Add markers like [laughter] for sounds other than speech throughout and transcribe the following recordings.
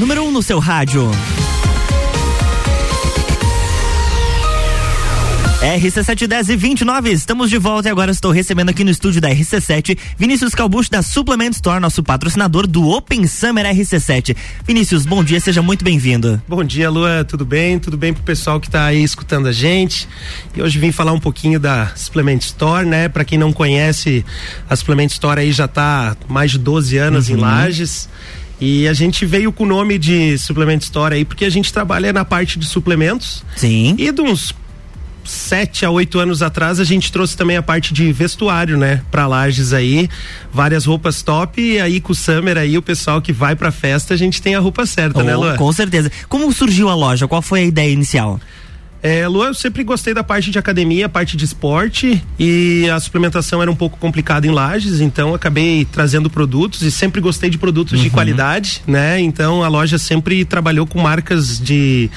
número 1 um no seu rádio. RC710 e 29, estamos de volta e agora estou recebendo aqui no estúdio da RC7 Vinícius Calbucho da Suplement Store, nosso patrocinador do Open Summer RC7. Vinícius, bom dia, seja muito bem-vindo. Bom dia, Lua, tudo bem? Tudo bem pro pessoal que está aí escutando a gente. E hoje vim falar um pouquinho da Suplement Store, né? Para quem não conhece, a Suplement Store aí já está mais de 12 anos uhum. em Lages. E a gente veio com o nome de Suplement Store aí porque a gente trabalha na parte de suplementos. Sim. E de uns sete a oito anos atrás a gente trouxe também a parte de vestuário, né? Pra Lages aí, várias roupas top e aí com o Summer aí o pessoal que vai pra festa a gente tem a roupa certa, né, oh, né Lu? Com certeza. Como surgiu a loja? Qual foi a ideia inicial? É, Luan, eu sempre gostei da parte de academia, parte de esporte e a suplementação era um pouco complicada em lajes, então acabei trazendo produtos e sempre gostei de produtos uhum. de qualidade, né? Então a loja sempre trabalhou com marcas de,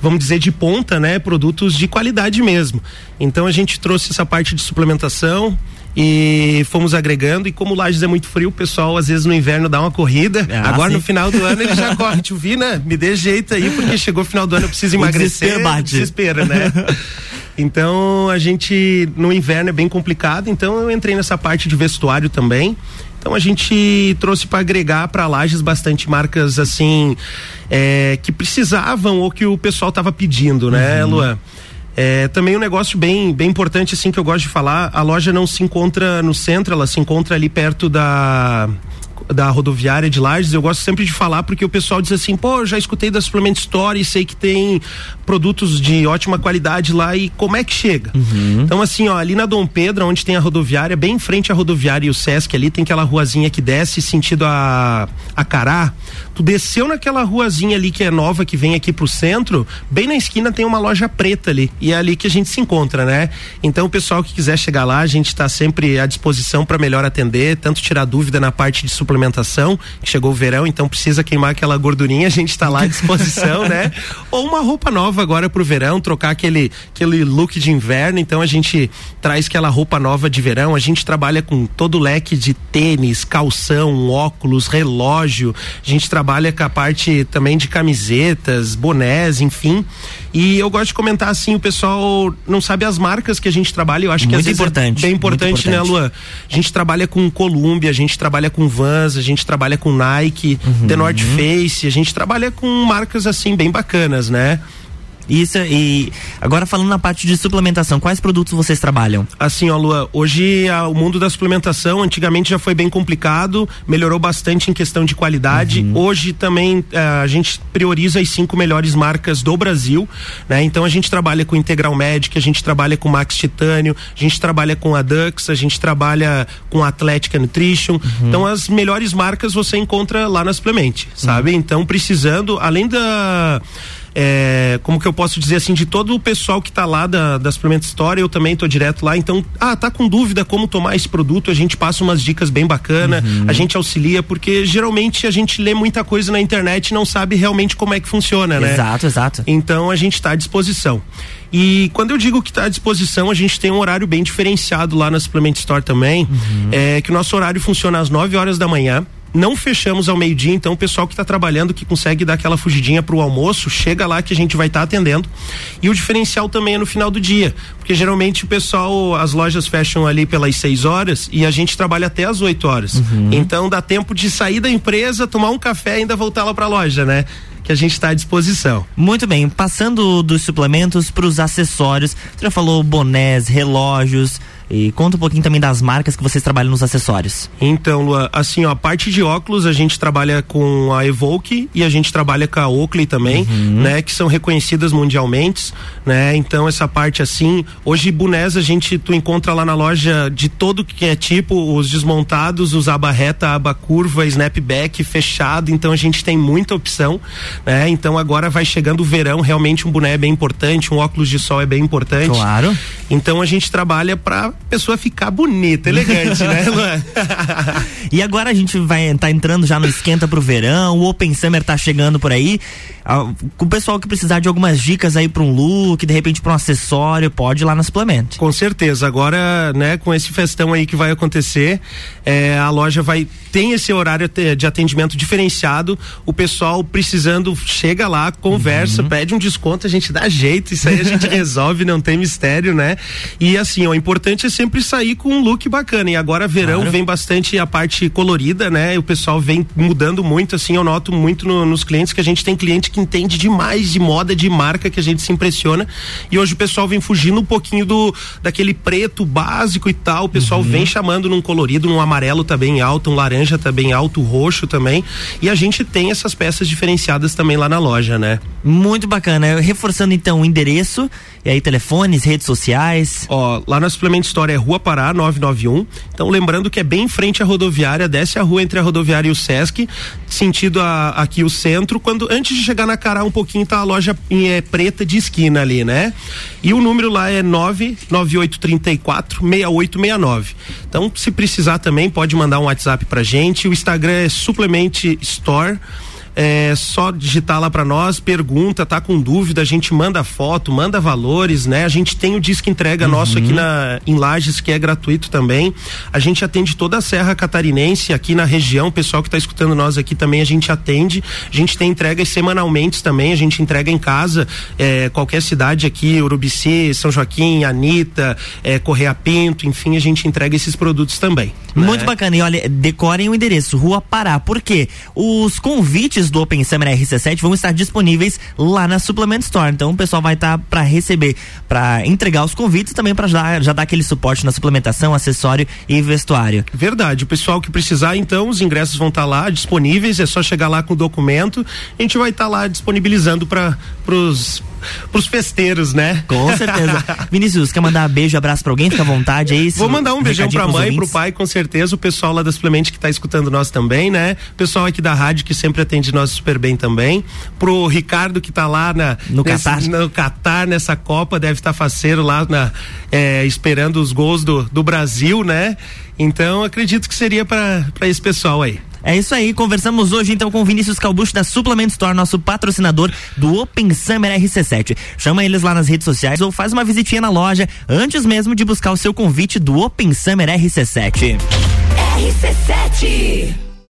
vamos dizer, de ponta, né? Produtos de qualidade mesmo. Então a gente trouxe essa parte de suplementação, e fomos agregando. E como Lages é muito frio, o pessoal às vezes no inverno dá uma corrida. Ah, Agora sim. no final do ano ele já [laughs] corre. Tio Vina, me dê jeito aí, porque chegou o final do ano eu preciso emagrecer. Desespero, bate. desespero né? [laughs] então a gente no inverno é bem complicado, então eu entrei nessa parte de vestuário também. Então a gente trouxe para agregar para Lages bastante marcas assim é, que precisavam ou que o pessoal estava pedindo, né, uhum. Luan? É, também um negócio bem, bem importante assim que eu gosto de falar, a loja não se encontra no centro, ela se encontra ali perto da da rodoviária de Lages, eu gosto sempre de falar porque o pessoal diz assim, pô, já escutei da Suplement Store e sei que tem produtos de ótima qualidade lá e como é que chega? Uhum. Então assim, ó, ali na Dom Pedro, onde tem a rodoviária, bem em frente à rodoviária e o Sesc ali, tem aquela ruazinha que desce sentido a, a Cará, tu desceu naquela ruazinha ali que é nova, que vem aqui pro centro, bem na esquina tem uma loja preta ali e é ali que a gente se encontra, né? Então o pessoal que quiser chegar lá, a gente está sempre à disposição para melhor atender, tanto tirar dúvida na parte de suplementação suplementação, que chegou o verão, então precisa queimar aquela gordurinha, a gente está lá à disposição, né? [laughs] Ou uma roupa nova agora pro verão, trocar aquele, aquele look de inverno, então a gente traz aquela roupa nova de verão, a gente trabalha com todo o leque de tênis, calção, óculos, relógio, a gente trabalha com a parte também de camisetas, bonés, enfim. E eu gosto de comentar assim, o pessoal não sabe as marcas que a gente trabalha, eu acho que muito é importante, é bem importante, importante, né, Luan? A gente trabalha com Columbia, a gente trabalha com Vans, a gente trabalha com Nike, uhum. The North Face, a gente trabalha com marcas assim bem bacanas, né? Isso, e agora falando na parte de suplementação, quais produtos vocês trabalham? Assim, ó, Lua, hoje a, o mundo da suplementação antigamente já foi bem complicado, melhorou bastante em questão de qualidade. Uhum. Hoje também eh, a gente prioriza as cinco melhores marcas do Brasil, né? Então a gente trabalha com Integral Medic, a gente trabalha com Max Titânio, a gente trabalha com a Dux, a gente trabalha com a Atlética Nutrition. Uhum. Então as melhores marcas você encontra lá na Suplemente, sabe? Uhum. Então precisando, além da é, como que eu posso dizer assim, de todo o pessoal que está lá da, da Suplement Store, eu também tô direto lá, então, ah, tá com dúvida como tomar esse produto, a gente passa umas dicas bem bacana, uhum. a gente auxilia, porque geralmente a gente lê muita coisa na internet e não sabe realmente como é que funciona, né? Exato, exato. Então a gente está à disposição. E quando eu digo que está à disposição, a gente tem um horário bem diferenciado lá na Supplement Store também, uhum. é que o nosso horário funciona às 9 horas da manhã não fechamos ao meio-dia, então o pessoal que está trabalhando, que consegue dar aquela fugidinha para o almoço, chega lá que a gente vai estar tá atendendo. E o diferencial também é no final do dia, porque geralmente o pessoal, as lojas fecham ali pelas 6 horas e a gente trabalha até as 8 horas. Uhum. Então dá tempo de sair da empresa, tomar um café e ainda voltar lá para a loja, né? que a gente está à disposição. Muito bem, passando dos suplementos para os acessórios, você já falou bonés, relógios, e conta um pouquinho também das marcas que vocês trabalham nos acessórios. Então, Lua, assim, ó, a parte de óculos a gente trabalha com a Evoque e a gente trabalha com a Oakley também, uhum. né, que são reconhecidas mundialmente, né? Então, essa parte assim, hoje bonés a gente tu encontra lá na loja de todo que é tipo, os desmontados, os aba reta, aba curva, snapback, fechado, então a gente tem muita opção, né? Então agora vai chegando o verão, realmente um boné é bem importante, um óculos de sol é bem importante. Claro. Então a gente trabalha para pessoa ficar bonita, elegante, né, Luan? [laughs] e agora a gente vai estar tá entrando já no esquenta pro verão, o Open Summer tá chegando por aí. Ah, com o pessoal que precisar de algumas dicas aí para um look, de repente para um acessório, pode ir lá na Suplemento. Com certeza. Agora, né, com esse festão aí que vai acontecer, é, a loja vai tem esse horário de atendimento diferenciado. O pessoal precisando chega lá, conversa, uhum. pede um desconto, a gente dá jeito, isso aí a gente [laughs] resolve, não tem mistério, né? E assim, ó, o importante é sempre sair com um look bacana. E agora verão claro. vem bastante a parte colorida, né? O pessoal vem mudando muito, assim, eu noto muito no, nos clientes que a gente tem cliente que entende demais de moda, de marca, que a gente se impressiona. E hoje o pessoal vem fugindo um pouquinho do daquele preto básico e tal. O pessoal uhum. vem chamando num colorido, num amarelo também alto, um laranja também alto, roxo também. E a gente tem essas peças diferenciadas também lá na loja, né? Muito bacana. Reforçando então o endereço e aí, telefones, redes sociais? Ó, lá na Suplemento História é Rua Pará 991. Então, lembrando que é bem em frente à rodoviária, desce a rua entre a rodoviária e o Sesc, sentido a, aqui o centro. Quando antes de chegar na Cará um pouquinho tá a loja em, é, preta de esquina ali, né? E o número lá é 99834 6869. Então, se precisar também, pode mandar um WhatsApp pra gente. O Instagram é Suplemente Store é só digitar lá para nós, pergunta, tá com dúvida, a gente manda foto, manda valores, né? A gente tem o disco entrega uhum. nosso aqui na em Lages que é gratuito também. A gente atende toda a Serra Catarinense aqui na região, o pessoal que está escutando nós aqui também a gente atende. A gente tem entregas semanalmente também, a gente entrega em casa, é, qualquer cidade aqui, Urubici, São Joaquim, Anitta, é, Correia Pinto, enfim, a gente entrega esses produtos também. Muito né? bacana. E olha, decorem o endereço, Rua Pará. Por quê? Os convites do Open Summer RC7 vão estar disponíveis lá na Suplement Store. Então o pessoal vai estar tá para receber, para entregar os convites e também para já, já dar aquele suporte na suplementação, acessório e vestuário. Verdade. O pessoal que precisar, então, os ingressos vão estar tá lá disponíveis. É só chegar lá com o documento. A gente vai estar tá lá disponibilizando para os pros festeiros, né? Com certeza. [laughs] Vinícius, quer mandar beijo, abraço pra alguém? Fica à vontade aí. Vou mandar um beijão pra mãe, ouvintes. pro pai, com certeza. O pessoal lá da Suplemente que tá escutando nós também, né? O pessoal aqui da rádio que sempre atende nós super bem também. Pro Ricardo que tá lá na, no nesse, Catar. No Catar, nessa Copa, deve estar tá faceiro lá na, é, esperando os gols do, do Brasil, né? Então acredito que seria para esse pessoal aí. É isso aí, conversamos hoje então com o Vinícius Calbucho da Suplement Store, nosso patrocinador do Open Summer RC7. Chama eles lá nas redes sociais ou faz uma visitinha na loja antes mesmo de buscar o seu convite do Open Summer RC7. RC7